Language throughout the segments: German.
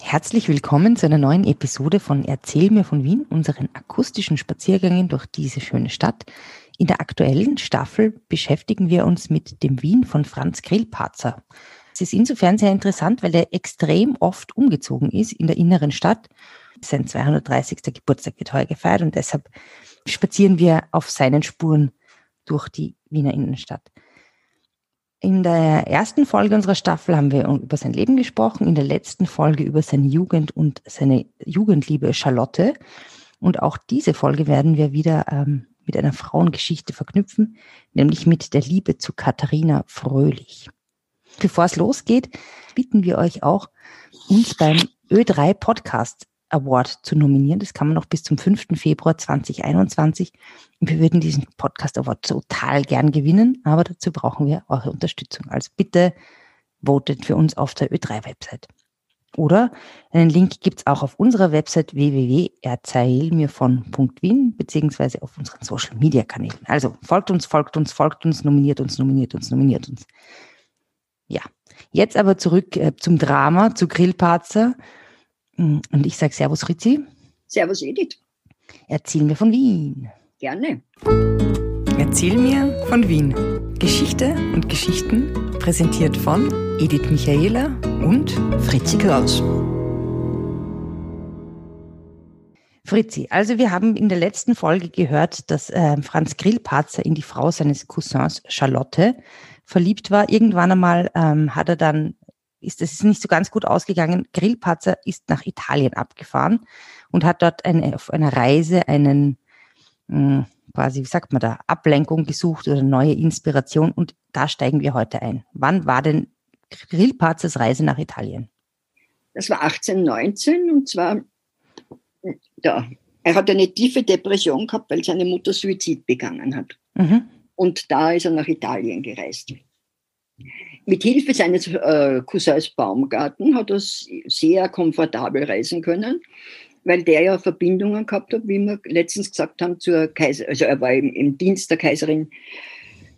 Herzlich willkommen zu einer neuen Episode von Erzähl mir von Wien, unseren akustischen Spaziergängen durch diese schöne Stadt. In der aktuellen Staffel beschäftigen wir uns mit dem Wien von Franz Grillparzer. Es ist insofern sehr interessant, weil er extrem oft umgezogen ist in der inneren Stadt. Sein 230. Geburtstag wird heuer gefeiert und deshalb spazieren wir auf seinen Spuren durch die Wiener Innenstadt. In der ersten Folge unserer Staffel haben wir über sein Leben gesprochen, in der letzten Folge über seine Jugend und seine Jugendliebe Charlotte. Und auch diese Folge werden wir wieder ähm, mit einer Frauengeschichte verknüpfen, nämlich mit der Liebe zu Katharina Fröhlich. Bevor es losgeht, bitten wir euch auch, uns beim Ö3 Podcast Award zu nominieren. Das kann man noch bis zum 5. Februar 2021. Und wir würden diesen Podcast Award total gern gewinnen, aber dazu brauchen wir eure Unterstützung. Also bitte votet für uns auf der Ö3-Website. Oder einen Link gibt es auch auf unserer Website www.erzählmirvon.wien beziehungsweise auf unseren Social Media Kanälen. Also folgt uns, folgt uns, folgt uns, nominiert uns, nominiert uns, nominiert uns. Ja, jetzt aber zurück äh, zum Drama, zu Grillparzer. Mm, und ich sage Servus Ritzi. Servus Edith. Erzähl mir von Wien. Gerne. Erzähl mir von Wien. Geschichte und Geschichten präsentiert von Edith Michaela und Fritzi Kraus. Fritzi, also wir haben in der letzten Folge gehört, dass äh, Franz Grillparzer in die Frau seines Cousins Charlotte verliebt war. Irgendwann einmal ähm, hat er dann ist es nicht so ganz gut ausgegangen. Grillparzer ist nach Italien abgefahren und hat dort eine, auf einer Reise einen mh, hm, quasi, wie sagt man da, Ablenkung gesucht oder neue Inspiration und da steigen wir heute ein. Wann war denn Grillparzers Reise nach Italien? Das war 1819 und zwar, ja, er hat eine tiefe Depression gehabt, weil seine Mutter Suizid begangen hat. Mhm. Und da ist er nach Italien gereist. Mit Hilfe seines äh, Cousins Baumgarten hat er sehr komfortabel reisen können, weil der ja Verbindungen gehabt hat, wie wir letztens gesagt haben, zur Kaiser, also er war im, im Dienst der Kaiserin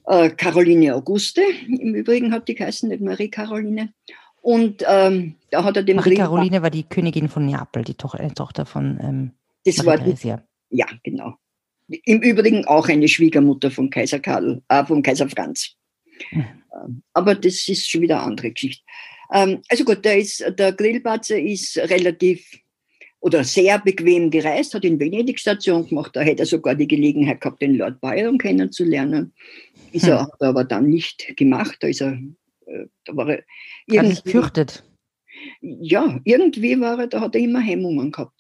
äh, Caroline Auguste. Im Übrigen hat die geheißen, nicht Marie Caroline. Und ähm, da hat er dem Marie Caroline war die Königin von Neapel, die to äh, Tochter von ähm, das Marie war die, Ja, genau. Im Übrigen auch eine Schwiegermutter von Kaiser Karl, äh, von Kaiser Franz. Mhm. Aber das ist schon wieder eine andere Geschichte. Ähm, also gut, der, ist, der Grillparzer ist relativ oder sehr bequem gereist, hat in Venedig Station gemacht, da hätte er sogar die Gelegenheit gehabt, den Lord Byron kennenzulernen. Ist hm. er, hat er aber dann nicht gemacht, da ist er, äh, da war er irgendwie, gefürchtet. Ja, irgendwie war er, da hat er immer Hemmungen gehabt.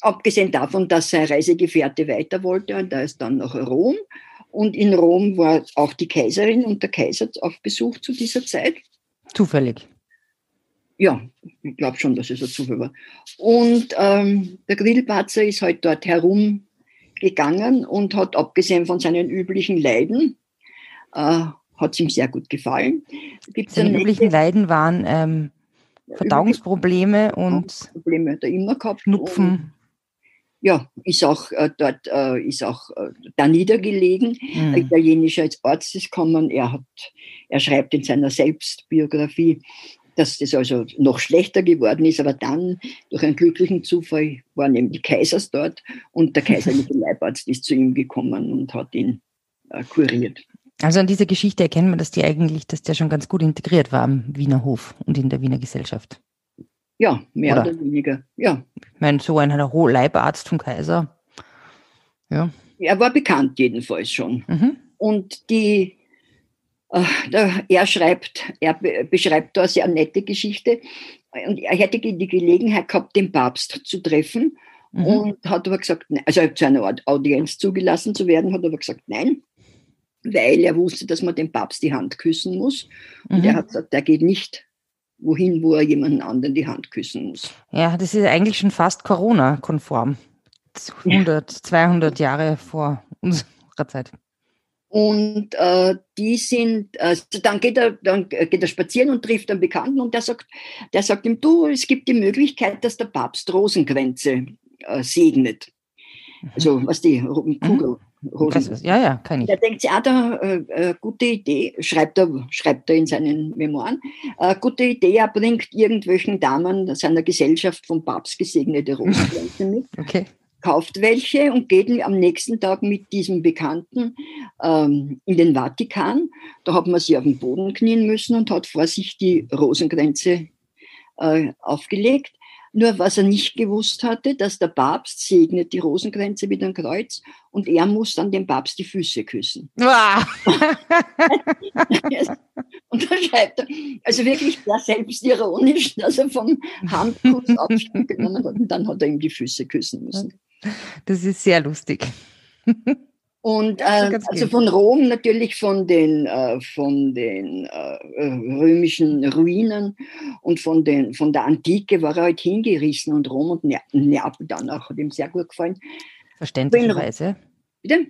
Abgesehen davon, dass sein Reisegefährte weiter wollte, und da ist dann nach Rom und in Rom war auch die Kaiserin und der Kaiser auf Besuch zu dieser Zeit. Zufällig. Ja, ich glaube schon, dass es ein Zufall war. Und ähm, der Grillparzer ist halt dort herumgegangen und hat, abgesehen von seinen üblichen Leiden, äh, hat es ihm sehr gut gefallen. Gibt's Seine üblichen Leiden waren ähm, Verdauungsprobleme und Probleme hat er immer gehabt. Schnupfen ja, ist auch äh, dort, äh, ist auch äh, da niedergelegen. Mhm. Italienischer Arzt ist gekommen. Er hat, er schreibt in seiner Selbstbiografie, dass das also noch schlechter geworden ist, aber dann durch einen glücklichen Zufall waren eben die Kaisers dort und der kaiserliche Leibarzt ist zu ihm gekommen und hat ihn äh, kuriert. Also an dieser Geschichte erkennt man, dass die eigentlich, dass der schon ganz gut integriert war am Wiener Hof und in der Wiener Gesellschaft. Ja, mehr oder, oder weniger, ja. Ich meine, so ein Leibarzt vom Kaiser. Ja. Er war bekannt jedenfalls schon. Mhm. Und die, äh, er schreibt, er beschreibt da eine sehr nette Geschichte. Und er hätte die Gelegenheit gehabt, den Papst zu treffen. Mhm. Und hat aber gesagt, also zu einer Audienz zugelassen zu werden, hat aber gesagt, nein, weil er wusste, dass man dem Papst die Hand küssen muss. Und mhm. er hat gesagt, der geht nicht wohin, wo er jemanden anderen die Hand küssen muss. Ja, das ist eigentlich schon fast Corona-konform. 100, 200 Jahre vor unserer Zeit. Und äh, die sind, also dann geht er, dann geht er spazieren und trifft einen Bekannten und der sagt, der sagt ihm, du, es gibt die Möglichkeit, dass der Papst Rosenkränze äh, segnet. Mhm. Also was die Kugel, Rosen. Ja, ja, kann ich. Der denkt sich, ah, da, äh, äh, gute Idee, schreibt er, schreibt er in seinen Memoiren, äh, gute Idee, er bringt irgendwelchen Damen seiner Gesellschaft vom Papst gesegnete Rosenkränze mit. Okay. Kauft welche und geht am nächsten Tag mit diesem Bekannten ähm, in den Vatikan. Da hat man sie auf den Boden knien müssen und hat vor sich die Rosenkränze äh, aufgelegt. Nur was er nicht gewusst hatte, dass der Papst segnet die Rosenkränze mit einem Kreuz und er muss dann dem Papst die Füße küssen. und da schreibt er, also wirklich sehr selbstironisch, dass er vom Handkuss Abstand genommen hat und dann hat er ihm die Füße küssen müssen. Das ist sehr lustig. Und äh, also von Rom natürlich von den, äh, von den äh, römischen Ruinen und von, den, von der Antike war er halt hingerissen und Rom und Neapel dann auch, hat ihm sehr gut gefallen. Verständlicherweise. Bitte?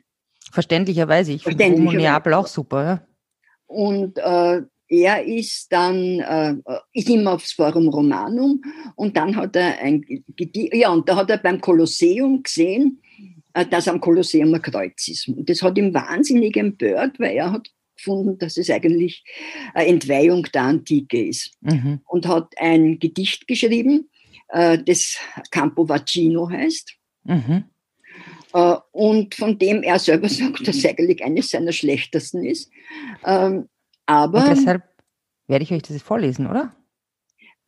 Verständlicherweise. Ich finde Rom und Neapel auch super. Ja. Und äh, er ist dann, äh, ist immer aufs Forum Romanum und dann hat er ein, ja, und da hat er beim Kolosseum gesehen, äh, dass am Kolosseum ein Kreuz ist. Und das hat ihn wahnsinnig empört, weil er hat gefunden, dass es eigentlich eine Entweihung der Antike ist. Mhm. Und hat ein Gedicht geschrieben, äh, das Campo Vaccino heißt. Mhm. Äh, und von dem er selber sagt, dass es eigentlich eines seiner schlechtesten ist. Ähm, aber. Und deshalb werde ich euch das vorlesen, oder?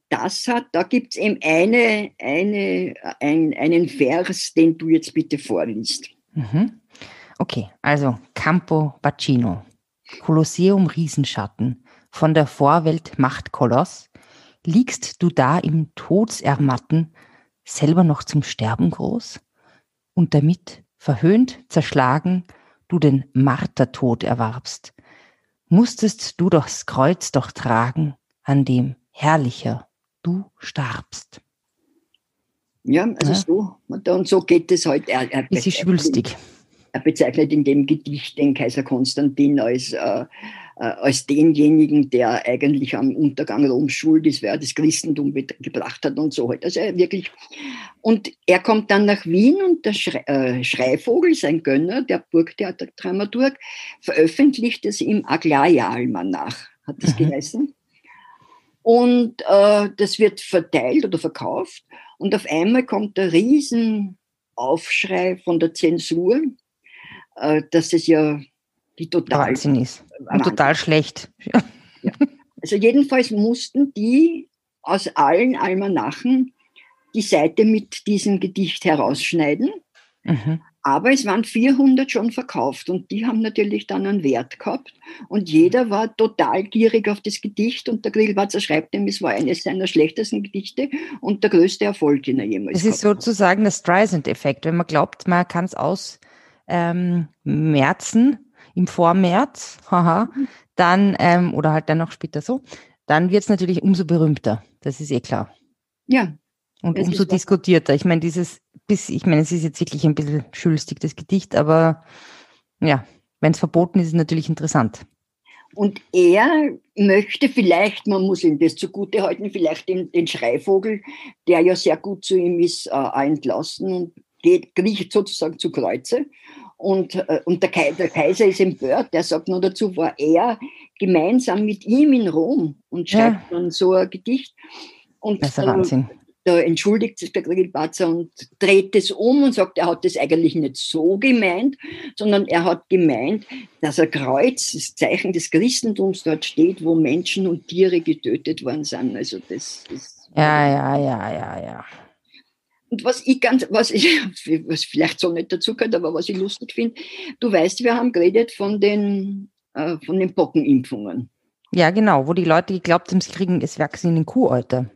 Das hat, da gibt es eben eine, eine, ein, einen Vers, den du jetzt bitte vorliest. Mhm. Okay, also Campo Bacino, Kolosseum Riesenschatten, von der Vorwelt Machtkoloss, liegst du da im Todsermatten, selber noch zum Sterben groß? Und damit, verhöhnt, zerschlagen, du den Martertod erwarbst, musstest du das Kreuz doch tragen, an dem herrlicher du starbst. Ja, also ja. so. Und so geht es heute. Halt. Er, er ist schwülstig. Er bezeichnet in dem Gedicht den Kaiser Konstantin als, äh, äh, als denjenigen, der eigentlich am Untergang Roms schuld ist, wer das Christentum gebracht hat und so halt. Also wirklich. Und er kommt dann nach Wien und der Schrei, äh, Schreivogel, sein Gönner, der Burgtheater-Dramaturg, veröffentlicht es im Aglaia-Almanach, hat das mhm. geheißen. Und äh, das wird verteilt oder verkauft. Und auf einmal kommt der Riesenaufschrei von der Zensur, äh, dass es ja die total Wahnsinn ist. Und total schlecht. Ja. Ja. Also jedenfalls mussten die aus allen Almanachen die Seite mit diesem Gedicht herausschneiden. Mhm. Aber es waren 400 schon verkauft und die haben natürlich dann einen Wert gehabt. Und jeder war total gierig auf das Gedicht und der Grillwatzer schreibt ihm, es war eines seiner schlechtesten Gedichte und der größte Erfolg, den er jemals Es ist sozusagen der Streisand-Effekt. Wenn man glaubt, man kann es ausmerzen ähm, im Vormärz, haha, dann, ähm, oder halt dann noch später so, dann wird es natürlich umso berühmter. Das ist eh klar. Ja, und umso diskutierter. Ich meine, dieses, bis, ich meine, es ist jetzt wirklich ein bisschen schülstig, das Gedicht, aber ja, wenn es verboten ist, ist es natürlich interessant. Und er möchte vielleicht, man muss ihm das zugute halten, vielleicht den, den Schreivogel, der ja sehr gut zu ihm ist, äh, entlassen und geht, kriecht sozusagen zu Kreuze. Und, äh, und der, Kaiser, der Kaiser ist empört, der sagt nur dazu, war er gemeinsam mit ihm in Rom und schreibt ja. dann so ein Gedicht. Und, das ist ein Wahnsinn da entschuldigt sich der Grillparzer und dreht es um und sagt, er hat das eigentlich nicht so gemeint, sondern er hat gemeint, dass ein Kreuz, das Zeichen des Christentums dort steht, wo Menschen und Tiere getötet worden sind. Also das ist. Ja, ja, ja, ja, ja. Und was ich ganz, was ich, was vielleicht so nicht dazu gehört, aber was ich lustig finde, du weißt, wir haben geredet von den, äh, von den Pockenimpfungen. Ja, genau, wo die Leute geglaubt haben, sie kriegen das Vaccin in Kuhalter.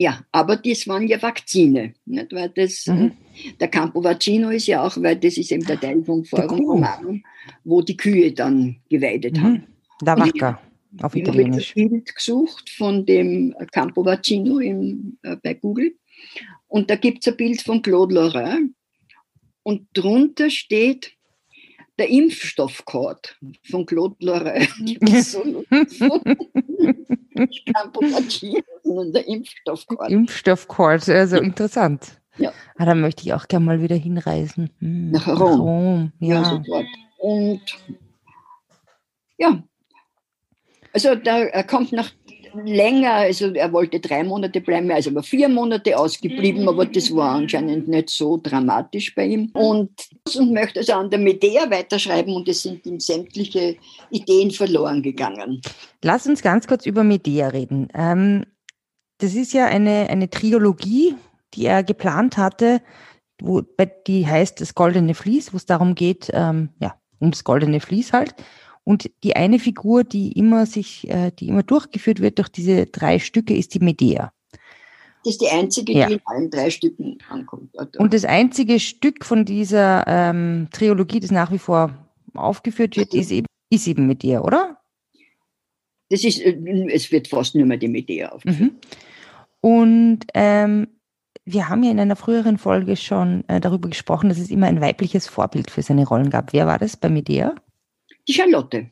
Ja, aber das waren ja Vakzine, nicht? weil das, mhm. der Campo Vaccino ist ja auch, weil das ist eben der Teil vom Forum Romanum, wo die Kühe dann geweidet mhm. haben. La Vacca, auf Italienisch. Ich habe ein Bild gesucht von dem Campo Vaccino im, äh, bei Google und da gibt es ein Bild von Claude Lorrain und drunter steht der Impfstoffcode von Claude Lorrain. so Campo Vaccino und der Impfstoffcord. Impfstoffcord, also interessant. Ja. Ah, da möchte ich auch gerne mal wieder hinreisen. Hm, nach Rom. Nach Rom. Ja. ja, sofort. Und ja, also da, er kommt nach länger, also er wollte drei Monate bleiben, also war vier Monate ausgeblieben, aber das war anscheinend nicht so dramatisch bei ihm. Und, und möchte also an der Medea weiterschreiben und es sind ihm sämtliche Ideen verloren gegangen. Lass uns ganz kurz über Medea reden. Ähm, das ist ja eine, eine Trilogie, die er geplant hatte, wo, die heißt das Goldene Vlies, wo es darum geht, ähm, ja, ums Goldene Vlies halt. Und die eine Figur, die immer sich, äh, die immer durchgeführt wird durch diese drei Stücke, ist die Medea. Das ist die einzige, ja. die in allen drei Stücken ankommt. Und das einzige Stück von dieser ähm, Trilogie, das nach wie vor aufgeführt wird, ist eben, ist eben Medea, oder? Das ist, äh, es wird fast nur mehr die Medea aufgeführt. Mhm. Und ähm, wir haben ja in einer früheren Folge schon äh, darüber gesprochen, dass es immer ein weibliches Vorbild für seine Rollen gab. Wer war das bei Medea? die Charlotte.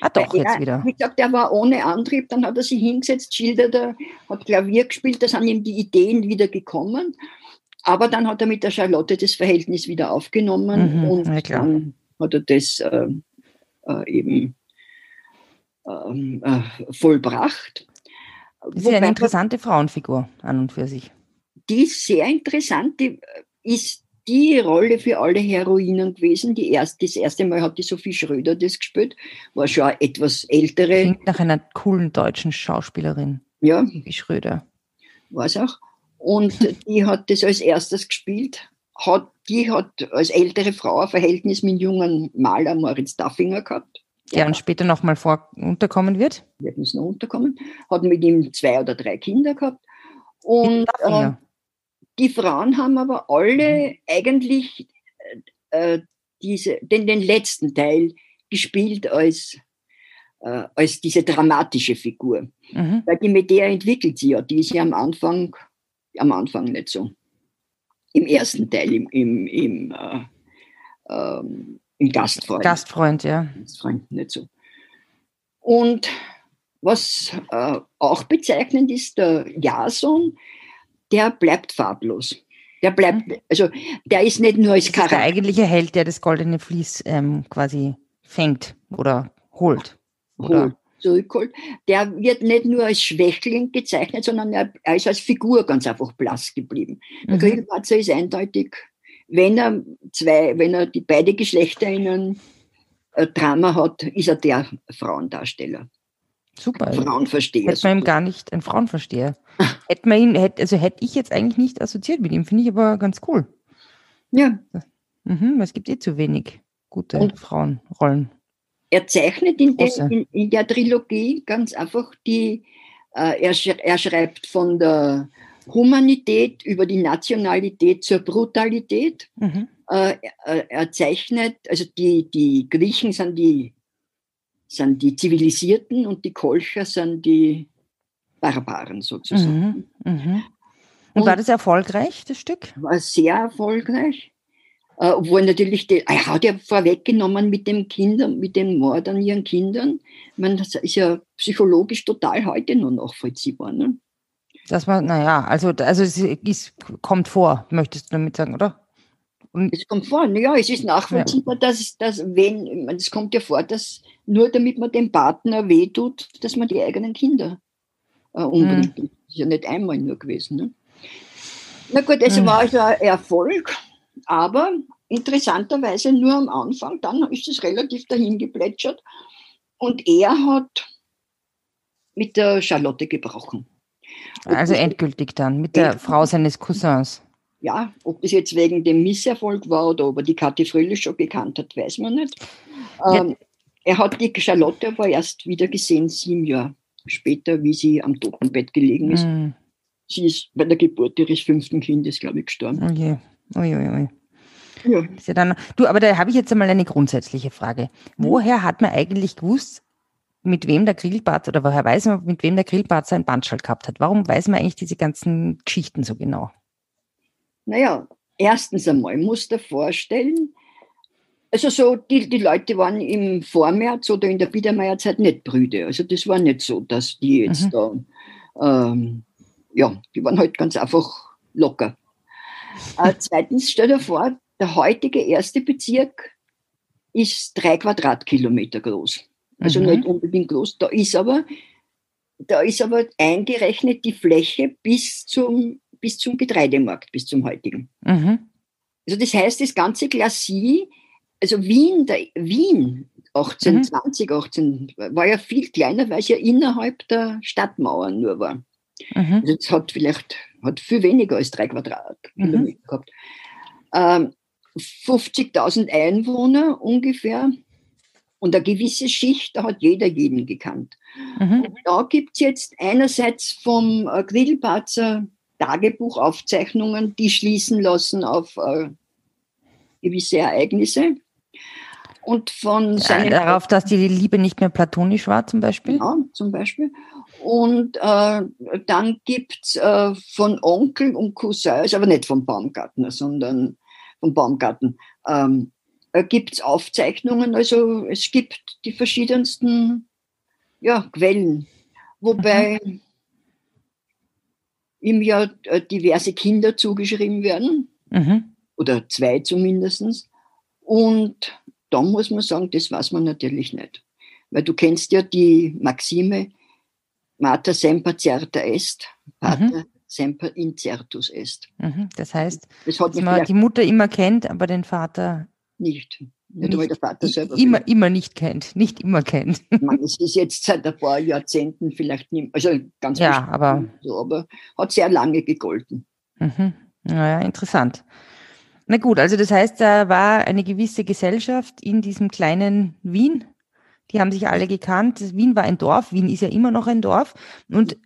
Ah, doch, er, jetzt wieder. Wie gesagt, er war ohne Antrieb, dann hat er sich hingesetzt, schilderte, hat Klavier gespielt, da sind ihm die Ideen wieder gekommen. Aber dann hat er mit der Charlotte das Verhältnis wieder aufgenommen mhm, und ja, dann hat er das äh, äh, eben äh, vollbracht. Das ist Wobei, eine interessante Frauenfigur an und für sich. Die ist sehr interessant, die ist die Rolle für alle Heroinen gewesen. Die erste, das erste Mal hat die Sophie Schröder das gespielt, war schon eine etwas ältere. Klingt nach einer coolen deutschen Schauspielerin. Ja. Wie Schröder. War es auch. Und die hat das als erstes gespielt. Hat, die hat als ältere Frau ein Verhältnis mit dem jungen Maler Moritz Daffinger gehabt. Der dann später nochmal vor unterkommen wird. Wird uns noch unterkommen. Hat mit ihm zwei oder drei Kinder gehabt. Und äh, die Frauen haben aber alle mhm. eigentlich äh, diese, den, den letzten Teil gespielt als, äh, als diese dramatische Figur. Mhm. Weil die Medea entwickelt sie ja, die ist ja am Anfang, am Anfang nicht so. Im ersten Teil, im, im, im, äh, ähm, im Gastfreund. Gastfreund, ja. Gastfreund, nicht so. Und was äh, auch bezeichnend ist, der Jason der bleibt farblos. Der bleibt, mhm. also der ist nicht nur als das Charakter. Ist der eigentliche Held, der das goldene Vlies ähm, quasi fängt oder holt. Oder? Holt, zurückholt. Der wird nicht nur als Schwächling gezeichnet, sondern er, er ist als Figur ganz einfach blass geblieben. Der mhm. Grillparzer ist eindeutig, wenn er zwei, wenn er die beide Geschlechter in einem äh, Drama hat, ist er der Frauendarsteller. Super. Frauenversteher. Hätte man ihm gar nicht, ein Frauenversteher. hätte man ihn, hätte, also hätte ich jetzt eigentlich nicht assoziiert mit ihm, finde ich aber ganz cool. Ja. Mhm, es gibt eh zu wenig gute Und Frauenrollen. Er zeichnet in, den, in, in, der Trilogie ganz einfach die, äh, er schreibt von der Humanität über die Nationalität zur Brutalität. Mhm. Äh, er, er zeichnet, also die, die Griechen sind die sind die Zivilisierten und die Kolcher sind die Barbaren sozusagen. Mhm, mh. und, und, war das erfolgreich, das Stück? War sehr erfolgreich. Äh, obwohl natürlich, die, er hat ja vorweggenommen mit dem Kindern, mit dem Mord an ihren Kindern. Ich meine, das ist ja psychologisch total heute nur nachvollziehbar. Ne? Das war, naja, also, also es ist, kommt vor, möchtest du damit sagen, oder? Und es kommt vor, ja, es ist nachvollziehbar, ja. dass, dass wenn, es kommt ja vor, dass nur damit man dem Partner wehtut, dass man die eigenen Kinder äh, umbringt. Mhm. Das ist ja nicht einmal nur gewesen. Ne? Na gut, es mhm. war also ein Erfolg, aber interessanterweise nur am Anfang, dann ist es relativ dahin geplätschert und er hat mit der Charlotte gebrochen. Also endgültig dann, mit der Frau seines Cousins. Ja, ob das jetzt wegen dem Misserfolg war oder ob er die Kathi Fröhlich schon gekannt hat, weiß man nicht. Ähm, er hat die Charlotte aber erst wieder gesehen, sieben Jahre später, wie sie am Totenbett gelegen ist. Mm. Sie ist bei der Geburt ihres fünften Kindes, glaube ich, gestorben. Oh je, oh je. Ja. ja dann, du, aber da habe ich jetzt einmal eine grundsätzliche Frage. Woher hat man eigentlich gewusst, mit wem der Grillbart oder woher weiß man, mit wem der Grillbart sein Bandschall gehabt hat? Warum weiß man eigentlich diese ganzen Geschichten so genau? Naja, erstens einmal musst du dir vorstellen, also so, die, die Leute waren im Vormärz oder in der Biedermeierzeit nicht Brüde. Also das war nicht so, dass die jetzt mhm. da, ähm, ja, die waren halt ganz einfach locker. Äh, zweitens, stell dir vor, der heutige erste Bezirk ist drei Quadratkilometer groß. Also mhm. nicht unbedingt groß. Da ist aber, da ist aber eingerechnet die Fläche bis zum, bis zum Getreidemarkt, bis zum heutigen. Mhm. Also das heißt, das ganze Glacis, also Wien, der, Wien 1820, mhm. 18, war ja viel kleiner, weil es ja innerhalb der Stadtmauern nur war. Mhm. Also es hat vielleicht hat viel weniger als drei Quadratkilometer mhm. gehabt. Ähm, 50.000 Einwohner ungefähr und eine gewisse Schicht, da hat jeder jeden gekannt. Mhm. Und da gibt es jetzt einerseits vom äh, Grillparzer Tagebuchaufzeichnungen, die schließen lassen auf äh, gewisse Ereignisse. Und von seinem ja, darauf, dass die Liebe nicht mehr platonisch war, zum Beispiel? Ja, zum Beispiel. Und äh, dann gibt es äh, von Onkel und Cousins, aber nicht vom Baumgartner, sondern vom Baumgarten, ähm, äh, gibt es Aufzeichnungen. Also es gibt die verschiedensten ja, Quellen. Wobei mhm. ihm ja äh, diverse Kinder zugeschrieben werden. Mhm. Oder zwei zumindest. Und da muss man sagen, das weiß man natürlich nicht. Weil du kennst ja die Maxime, Mater semper certa est, Pater mhm. semper incertus est. Mhm. Das heißt, das dass man die Mutter immer kennt, aber den Vater nicht. Nicht, nicht der Vater selber immer, immer nicht kennt, nicht immer kennt. Man, es ist jetzt seit ein paar Jahrzehnten vielleicht nicht, also ganz ja, aber, so, aber hat sehr lange gegolten. Mhm. Naja, interessant. Na gut, also das heißt, da war eine gewisse Gesellschaft in diesem kleinen Wien. Die haben sich alle gekannt. Wien war ein Dorf. Wien ist ja immer noch ein Dorf. Und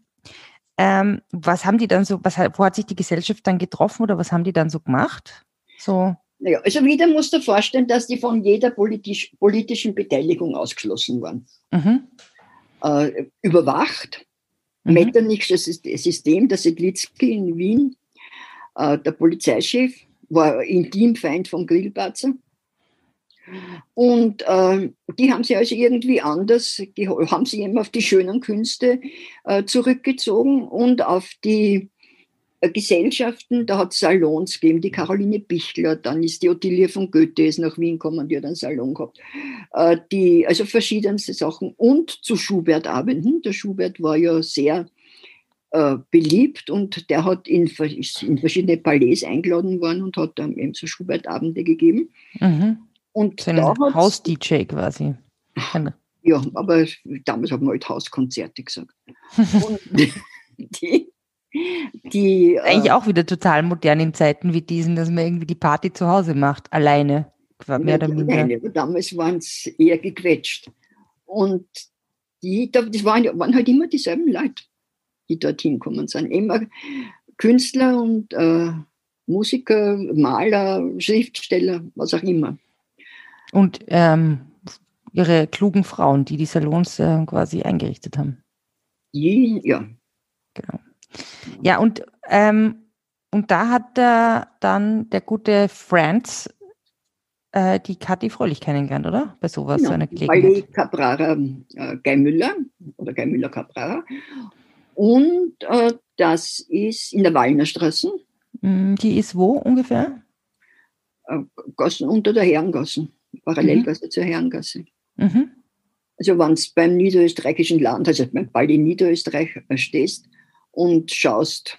ähm, was haben die dann so, was, wo hat sich die Gesellschaft dann getroffen oder was haben die dann so gemacht? So. Naja, also wieder musst du vorstellen, dass die von jeder politisch, politischen Beteiligung ausgeschlossen waren. Mhm. Äh, überwacht. Mhm. Metternichs System, der Sedlitzky in Wien, äh, der Polizeichef, war Intimfeind von Grillparzer. Und äh, die haben sie also irgendwie anders, haben sie eben auf die schönen Künste äh, zurückgezogen und auf die Gesellschaften, da hat es Salons gegeben, die Caroline Bichler, dann ist die Ottilie von Goethe ist nach Wien gekommen, die hat einen Salon gehabt. Äh, die, also verschiedenste Sachen. Und zu Schubert-Abenden. Der Schubert war ja sehr äh, beliebt und der hat in, ist in verschiedene Palais eingeladen worden und hat dann eben so Schubert-Abende gegeben. Mhm. Und so ein Haus-DJ quasi. Ja, aber damals haben wir halt Hauskonzerte gesagt. und die, die, Eigentlich äh, auch wieder total modern in Zeiten wie diesen, dass man irgendwie die Party zu Hause macht, alleine. Mehr oder minder. Alleine, aber damals waren es eher gequetscht. Und die, das waren, waren halt immer dieselben Leute die dorthin kommen sind. Immer Künstler und äh, Musiker, Maler, Schriftsteller, was auch immer. Und ähm, ihre klugen Frauen, die die Salons äh, quasi eingerichtet haben. Die, ja. Genau. Ja, und, ähm, und da hat äh, dann der gute Franz äh, die Kathi Fröhlich kennengelernt, oder? Bei sowas, genau. so einer Gelegenheit. Bei Caprara äh, Guy Müller oder Guy Müller Caprara. Und äh, das ist in der Wallnerstraße. Mm, die ist wo ungefähr? Äh, Gassen unter der Herrengasse, Parallelgasse mhm. zur Herrengasse. Mhm. Also wenn du beim niederösterreichischen Land, also beim Ball in Niederösterreich äh, stehst und schaust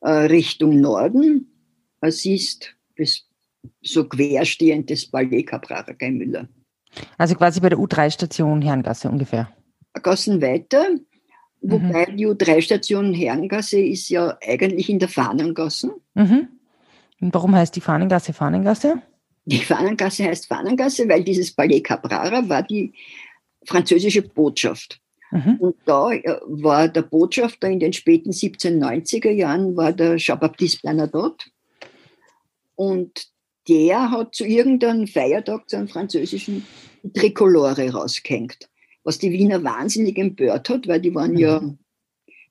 äh, Richtung Norden, äh, siehst das so querstehend das Ballet Caprara Müller. Also quasi bei der U3-Station Herrengasse ungefähr. Gassen weiter Wobei mhm. die U3-Station Herrengasse ist ja eigentlich in der Fahnengasse. Mhm. Und warum heißt die Fahnengasse Fahnengasse? Die Fahnengasse heißt Fahnengasse, weil dieses Palais Caprara war die französische Botschaft. Mhm. Und da äh, war der Botschafter in den späten 1790er Jahren, war der Jean-Baptiste Bernadotte. Und der hat zu irgendeinem Feiertag, zu einem französischen, Trikolore rausgehängt was die Wiener wahnsinnig empört hat, weil die waren mhm. ja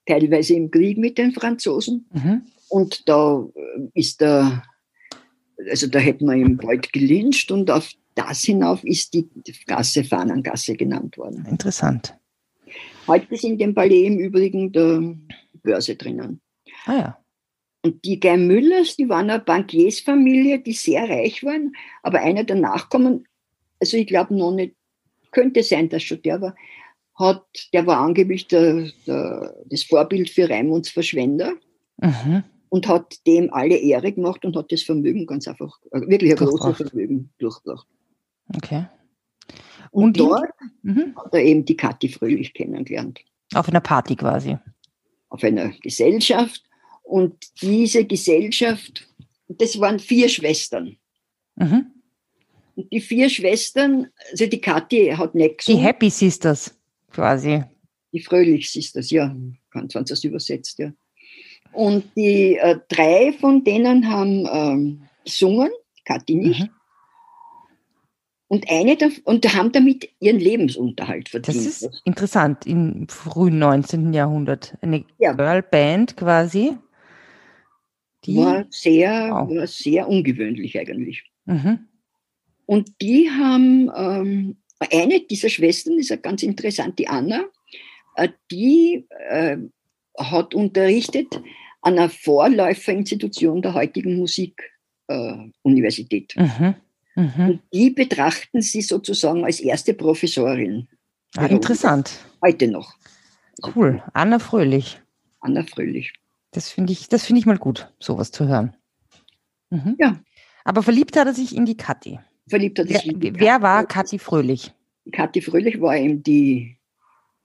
teilweise im Krieg mit den Franzosen. Mhm. Und da äh, ist der, also da hätte man ihn bald gelyncht und auf das hinauf ist die Gasse Fahnengasse genannt worden. Interessant. Heute in dem Palais im Übrigen der Börse drinnen. Ah ja. und die Gei Müllers, die waren eine Bankiersfamilie, die sehr reich waren, aber einer der Nachkommen, also ich glaube noch nicht, könnte sein, dass schon der war, hat, der war angeblich der, der, das Vorbild für Raimunds Verschwender mhm. und hat dem alle Ehre gemacht und hat das Vermögen ganz einfach, äh, wirklich ein großes Vermögen durchgebracht. Okay. Und, und dort mhm. hat er eben die Kathi Fröhlich kennengelernt. Auf einer Party quasi. Auf einer Gesellschaft. Und diese Gesellschaft, das waren vier Schwestern. Mhm. Und die vier Schwestern, also die Kathi hat nicht Die Happy Sisters quasi. Die Fröhlich Sisters, ja, ganz wenn das übersetzt, ja. Und die äh, drei von denen haben ähm, gesungen, Kathi nicht. Mhm. Und eine und haben damit ihren Lebensunterhalt verdient. Das ist interessant, im frühen 19. Jahrhundert. Eine ja. Girlband quasi. Die war sehr, wow. war sehr ungewöhnlich eigentlich. Mhm. Und die haben, ähm, eine dieser Schwestern ist ja ganz interessant, die Anna, äh, die äh, hat unterrichtet an einer Vorläuferinstitution der heutigen Musikuniversität. Äh, mhm. Mhm. Und die betrachten sie sozusagen als erste Professorin. Ah, interessant. Heute noch. Cool. Anna Fröhlich. Anna Fröhlich. Das finde ich, das ich mal gut, sowas zu hören. Mhm. Ja. Aber verliebt hat er sich in die Kathi. Verliebt hat er sich in die Wer war Kathi Fröhlich? Kathi Fröhlich war eben die,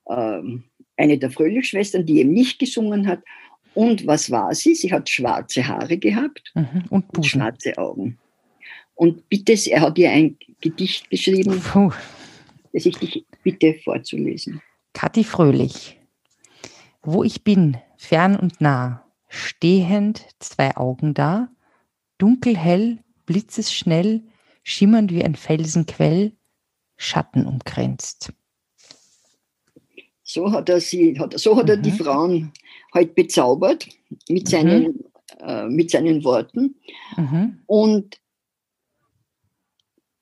ähm, eine der Fröhlich-Schwestern, die eben nicht gesungen hat. Und was war sie? Sie hat schwarze Haare gehabt mhm. und, und schwarze Augen. Und bitte, er hat ihr ein Gedicht geschrieben, Puh. das ich dich bitte vorzulesen. Kathi Fröhlich. Wo ich bin, fern und nah, stehend zwei Augen da, dunkelhell, blitzesschnell, schimmernd wie ein Felsenquell, Schatten umkränzt. So hat er sie, hat, so hat mhm. er die mhm. Frauen heute bezaubert mit seinen, mhm. äh, mit seinen Worten. Mhm. Und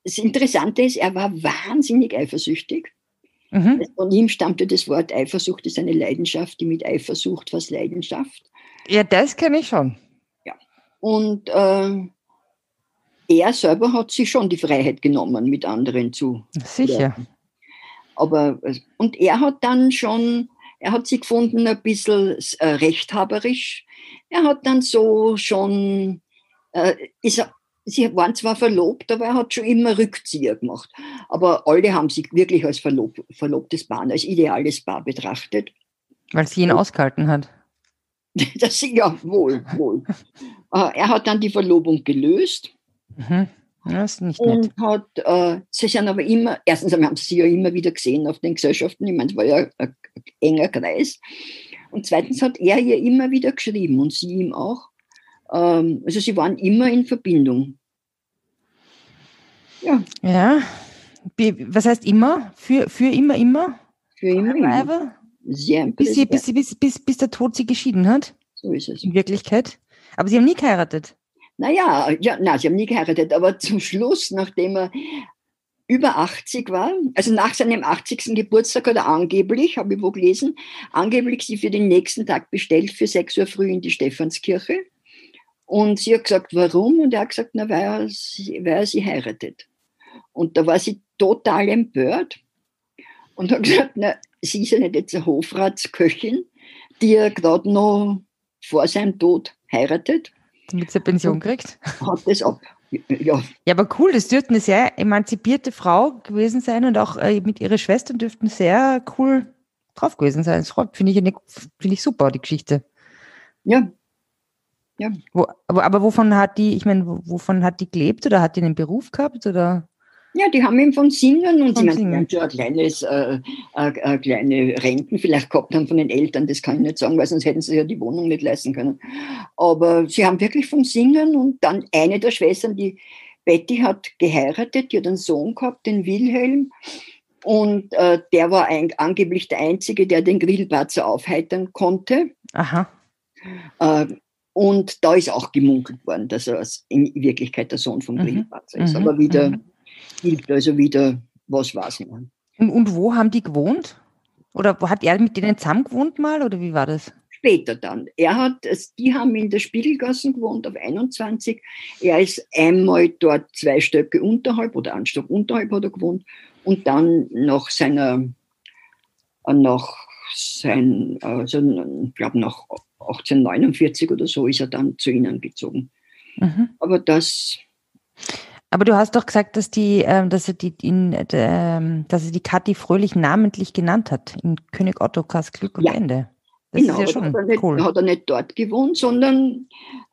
das Interessante ist, er war wahnsinnig eifersüchtig. Mhm. Von ihm stammte das Wort Eifersucht, ist eine Leidenschaft, die mit Eifersucht was Leidenschaft. Ja, das kenne ich schon. Ja. Und äh, er selber hat sich schon die Freiheit genommen, mit anderen zu. Sicher. Ja. Aber, und er hat dann schon, er hat sich gefunden ein bisschen äh, rechthaberisch. Er hat dann so schon, äh, ist er sie waren zwar verlobt, aber er hat schon immer Rückzieher gemacht. Aber alle haben sich wirklich als verlob, verlobtes Paar, als ideales Paar betrachtet. Weil sie ihn Und, ausgehalten hat. Das, ja, wohl, wohl. Äh, er hat dann die Verlobung gelöst. Mhm. Das ist nicht und nett. hat, äh, sie sind aber immer, erstens haben sie ja immer wieder gesehen auf den Gesellschaften, ich meine, es war ja ein enger Kreis. Und zweitens hat er ihr immer wieder geschrieben und sie ihm auch. Ähm, also sie waren immer in Verbindung. Ja. Ja. Was heißt immer? Für, für immer, immer? Für immer, immer. Sehr bis, sie, bis, bis, bis, bis der Tod sie geschieden hat? So ist es. In Wirklichkeit. Aber sie haben nie geheiratet. Naja, ja, na, sie haben nie geheiratet, aber zum Schluss, nachdem er über 80 war, also nach seinem 80. Geburtstag hat er angeblich, habe ich wo gelesen, angeblich sie für den nächsten Tag bestellt für 6 Uhr früh in die Stephanskirche. Und sie hat gesagt, warum? Und er hat gesagt, na, weil er, sie, weil er sie heiratet. Und da war sie total empört und hat gesagt, na, sie ist ja nicht jetzt eine Hofratsköchin, die er gerade noch vor seinem Tod heiratet. Damit sie Pension kriegt. Hat das ab. Ja. ja, aber cool, das dürfte eine sehr emanzipierte Frau gewesen sein und auch äh, mit ihrer Schwester dürften sehr cool drauf gewesen sein. Das finde ich, find ich super, die Geschichte. Ja, ja. Wo, aber, aber wovon hat die, ich meine, wovon hat die gelebt oder hat die einen Beruf gehabt oder? Ja, die haben eben von Singen und von sie haben schon ein kleines, äh, äh, äh, kleine Renten vielleicht gehabt haben von den Eltern, das kann ich nicht sagen, weil sonst hätten sie ja die Wohnung nicht leisten können. Aber sie haben wirklich vom Singen und dann eine der Schwestern, die Betty hat geheiratet, die hat einen Sohn gehabt, den Wilhelm. Und äh, der war ein, angeblich der Einzige, der den Grillparzer aufheitern konnte. Aha. Äh, und da ist auch gemunkelt worden, dass er in Wirklichkeit der Sohn von Grillparzer mhm. ist. Aber wieder mhm. gibt also wieder, was war es Und, und wo haben die gewohnt? Oder hat er mit denen zusammen gewohnt mal oder wie war das? Später dann. Er hat, die haben in der Spiegelgassen gewohnt auf 21. Er ist einmal dort zwei Stöcke unterhalb oder einen Stock unterhalb hat er gewohnt und dann nach seiner, nach sein, also ich glaube nach 1849 oder so ist er dann zu ihnen gezogen. Mhm. Aber das. Aber du hast doch gesagt, dass die, ähm, dass er die, in, ähm, dass er die Kathi Fröhlich namentlich genannt hat in König Ottokars Glück und ja. Ende. Das genau, ist ja schon hat, er nicht, cool. hat er nicht dort gewohnt, sondern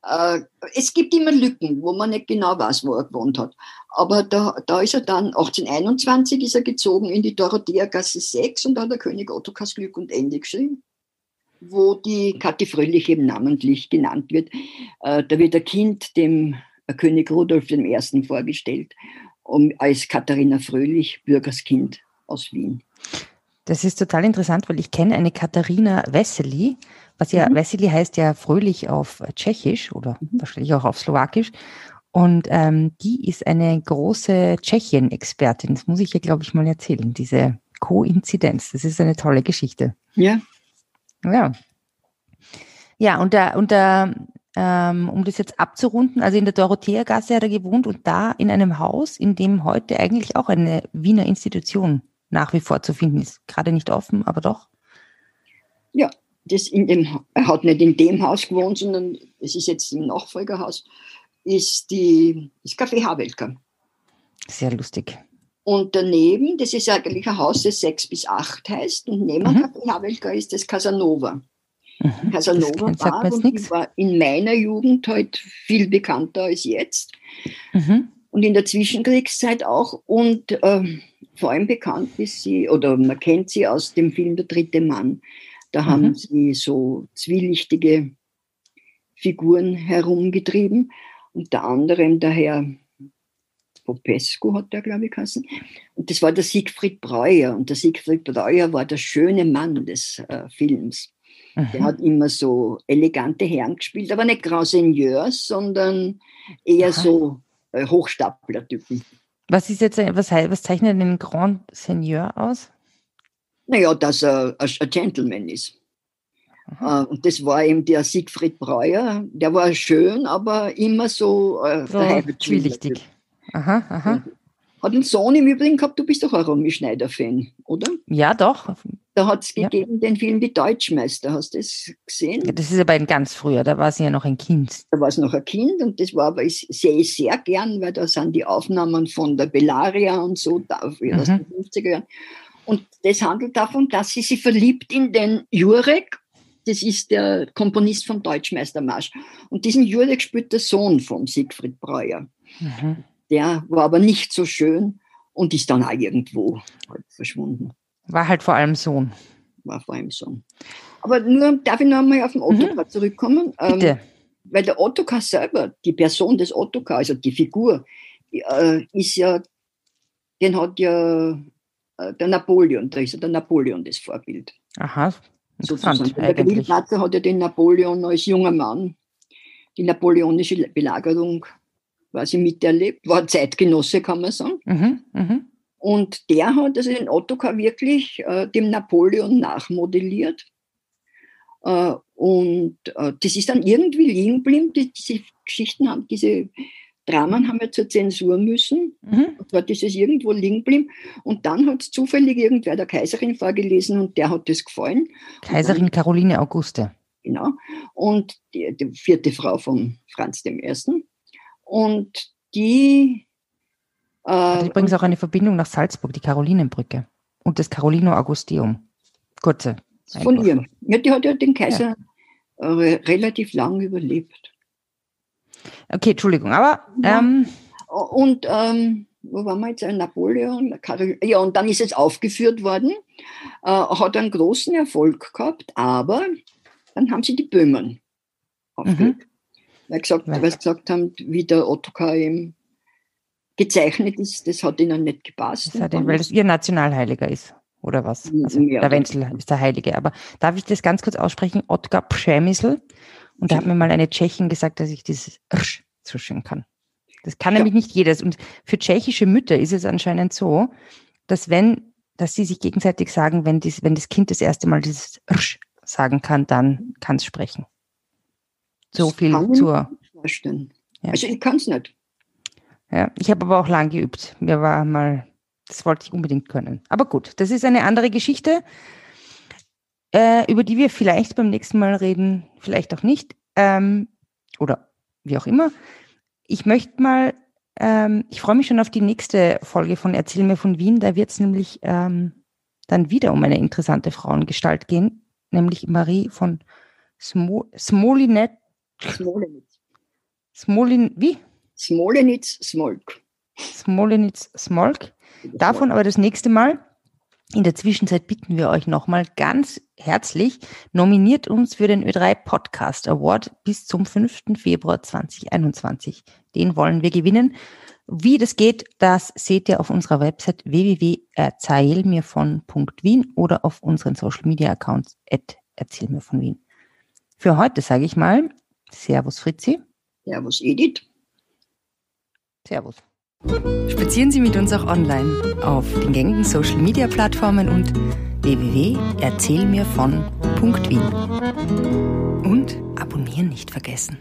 äh, es gibt immer Lücken, wo man nicht genau weiß, wo er gewohnt hat. Aber da, da ist er dann, 1821 ist er gezogen in die Dorothea-Gasse 6 und da hat der König Ottokars Glück und Ende geschrieben, wo die Kathi Fröhlich eben namentlich genannt wird. Äh, da wird ein Kind dem König Rudolf I. vorgestellt, um, als Katharina Fröhlich, Bürgerskind aus Wien. Das ist total interessant, weil ich kenne eine Katharina Wessely, was ja, mhm. Wessely heißt ja fröhlich auf Tschechisch oder mhm. wahrscheinlich auch auf Slowakisch. Und ähm, die ist eine große Tschechien-Expertin. Das muss ich ihr, glaube ich, mal erzählen, diese Koinzidenz. Das ist eine tolle Geschichte. Ja. Ja. Ja, und der, und der, ähm, um das jetzt abzurunden, also in der Dorothea-Gasse hat er gewohnt und da in einem Haus, in dem heute eigentlich auch eine Wiener Institution nach wie vor zu finden ist. Gerade nicht offen, aber doch. Ja, das in dem, er hat nicht in dem Haus gewohnt, sondern es ist jetzt im Nachfolgerhaus, ist die, das Café Havelka. Sehr lustig. Und daneben, das ist eigentlich ein Haus, das sechs bis acht heißt, und neben mhm. Havelka ist das Casanova. Mhm. Casanova war, und war in meiner Jugend halt viel bekannter als jetzt. Mhm. Und in der Zwischenkriegszeit auch. Und ähm, vor allem bekannt ist sie, oder man kennt sie aus dem Film Der dritte Mann. Da mhm. haben sie so zwielichtige Figuren herumgetrieben. Unter anderem der Herr Popescu hat der, glaube ich, geheißen. Und das war der Siegfried Breuer. Und der Siegfried Breuer war der schöne Mann des äh, Films. Mhm. Der hat immer so elegante Herren gespielt, aber nicht Grand Seigneurs, sondern eher Aha. so äh, Hochstapler-Typen. Was ist jetzt, was, was zeichnet den Grand Seigneur aus? Naja, dass er ein Gentleman ist. Aha. Äh, und das war eben der Siegfried Breuer. Der war schön, aber immer so, äh, so zwielichtig. Aha, aha. Hat einen Sohn im Übrigen gehabt, du bist doch ein Romy Schneider-Fan, oder? Ja, doch. Da hat es gegeben ja. den Film Die Deutschmeister. Hast du das gesehen? Ja, das ist aber ein ganz früher, da war sie ja noch ein Kind. Da war es noch ein Kind und das war aber, ich sehe ich sehr gern, weil da sind die Aufnahmen von der Bellaria und so, da aus den 50er Jahren. Und das handelt davon, dass sie sich verliebt in den Jurek. Das ist der Komponist vom Deutschmeistermarsch. Und diesen Jurek spielt der Sohn von Siegfried Breuer. Mhm. Der war aber nicht so schön und ist dann auch irgendwo halt verschwunden. War halt vor allem Sohn. War vor allem Sohn. Aber nur, darf ich noch einmal auf den. Ottokar mhm. zurückkommen? Bitte. Ähm, weil der Ottokar selber, die Person des Ottokar, also die Figur, äh, ist ja, den hat ja äh, der Napoleon, da ist ja der Napoleon das Vorbild. Aha, interessant Der Grillplatzer hat ja den Napoleon als junger Mann, die napoleonische Belagerung quasi miterlebt, war Zeitgenosse, kann man sagen. Mhm, mh. Und der hat also den Ottokar wirklich äh, dem Napoleon nachmodelliert. Äh, und äh, das ist dann irgendwie liegen geblieben. Die, diese Geschichten haben, diese Dramen haben wir zur Zensur müssen. Mhm. Und dort ist es irgendwo liegen geblieben. Und dann hat es zufällig irgendwer der Kaiserin vorgelesen und der hat das gefallen. Kaiserin dann, Caroline Auguste. Genau. Und die, die vierte Frau von Franz I. Und die hat übrigens auch eine Verbindung nach Salzburg, die Karolinenbrücke und das Carolino Augusteum. Kurze. Von ihr. Ja, die hat ja den Kaiser ja. Äh, relativ lang überlebt. Okay, Entschuldigung, aber. Ähm, und ähm, wo waren wir jetzt? Napoleon, ja, und dann ist es aufgeführt worden, äh, hat einen großen Erfolg gehabt, aber dann haben sie die Böhmen aufgeführt. Mhm. Weil, gesagt, weil sie gesagt haben, wie der im gezeichnet ist, das hat ihnen nicht gepasst. Das ihn, weil es ihr Nationalheiliger ist, oder was? Also ja, der Wenzel ist der Heilige. Aber darf ich das ganz kurz aussprechen? Otkar Przemysl. Und da hat mir mal eine Tschechin gesagt, dass ich dieses Rsch so schön kann. Das kann ja. nämlich nicht jedes. Und für tschechische Mütter ist es anscheinend so, dass wenn, dass sie sich gegenseitig sagen, wenn, dies, wenn das Kind das erste Mal dieses Rsch sagen kann, dann kann es sprechen. So viel zur. Ja. Also ich kann es nicht. Ja, ich habe aber auch lang geübt. Mir war mal, das wollte ich unbedingt können. Aber gut, das ist eine andere Geschichte, äh, über die wir vielleicht beim nächsten Mal reden, vielleicht auch nicht. Ähm, oder wie auch immer. Ich möchte mal, ähm, ich freue mich schon auf die nächste Folge von Erzähl mir von Wien. Da wird es nämlich ähm, dann wieder um eine interessante Frauengestalt gehen, nämlich Marie von Smo Smolinet. Smolenitz. Smolin, wie? Smolenitz Smolk. Smolenitz Smolk. Davon aber das nächste Mal. In der Zwischenzeit bitten wir euch nochmal ganz herzlich, nominiert uns für den Ö3 Podcast Award bis zum 5. Februar 2021. Den wollen wir gewinnen. Wie das geht, das seht ihr auf unserer Website www.erzählmirvon.wien oder auf unseren Social Media Accounts at erzählmir von Wien. Für heute sage ich mal Servus Fritzi. Servus Edith. Servus. Spazieren Sie mit uns auch online auf den gängigen Social Media Plattformen und www.erzählmirvon.wien. Und abonnieren nicht vergessen.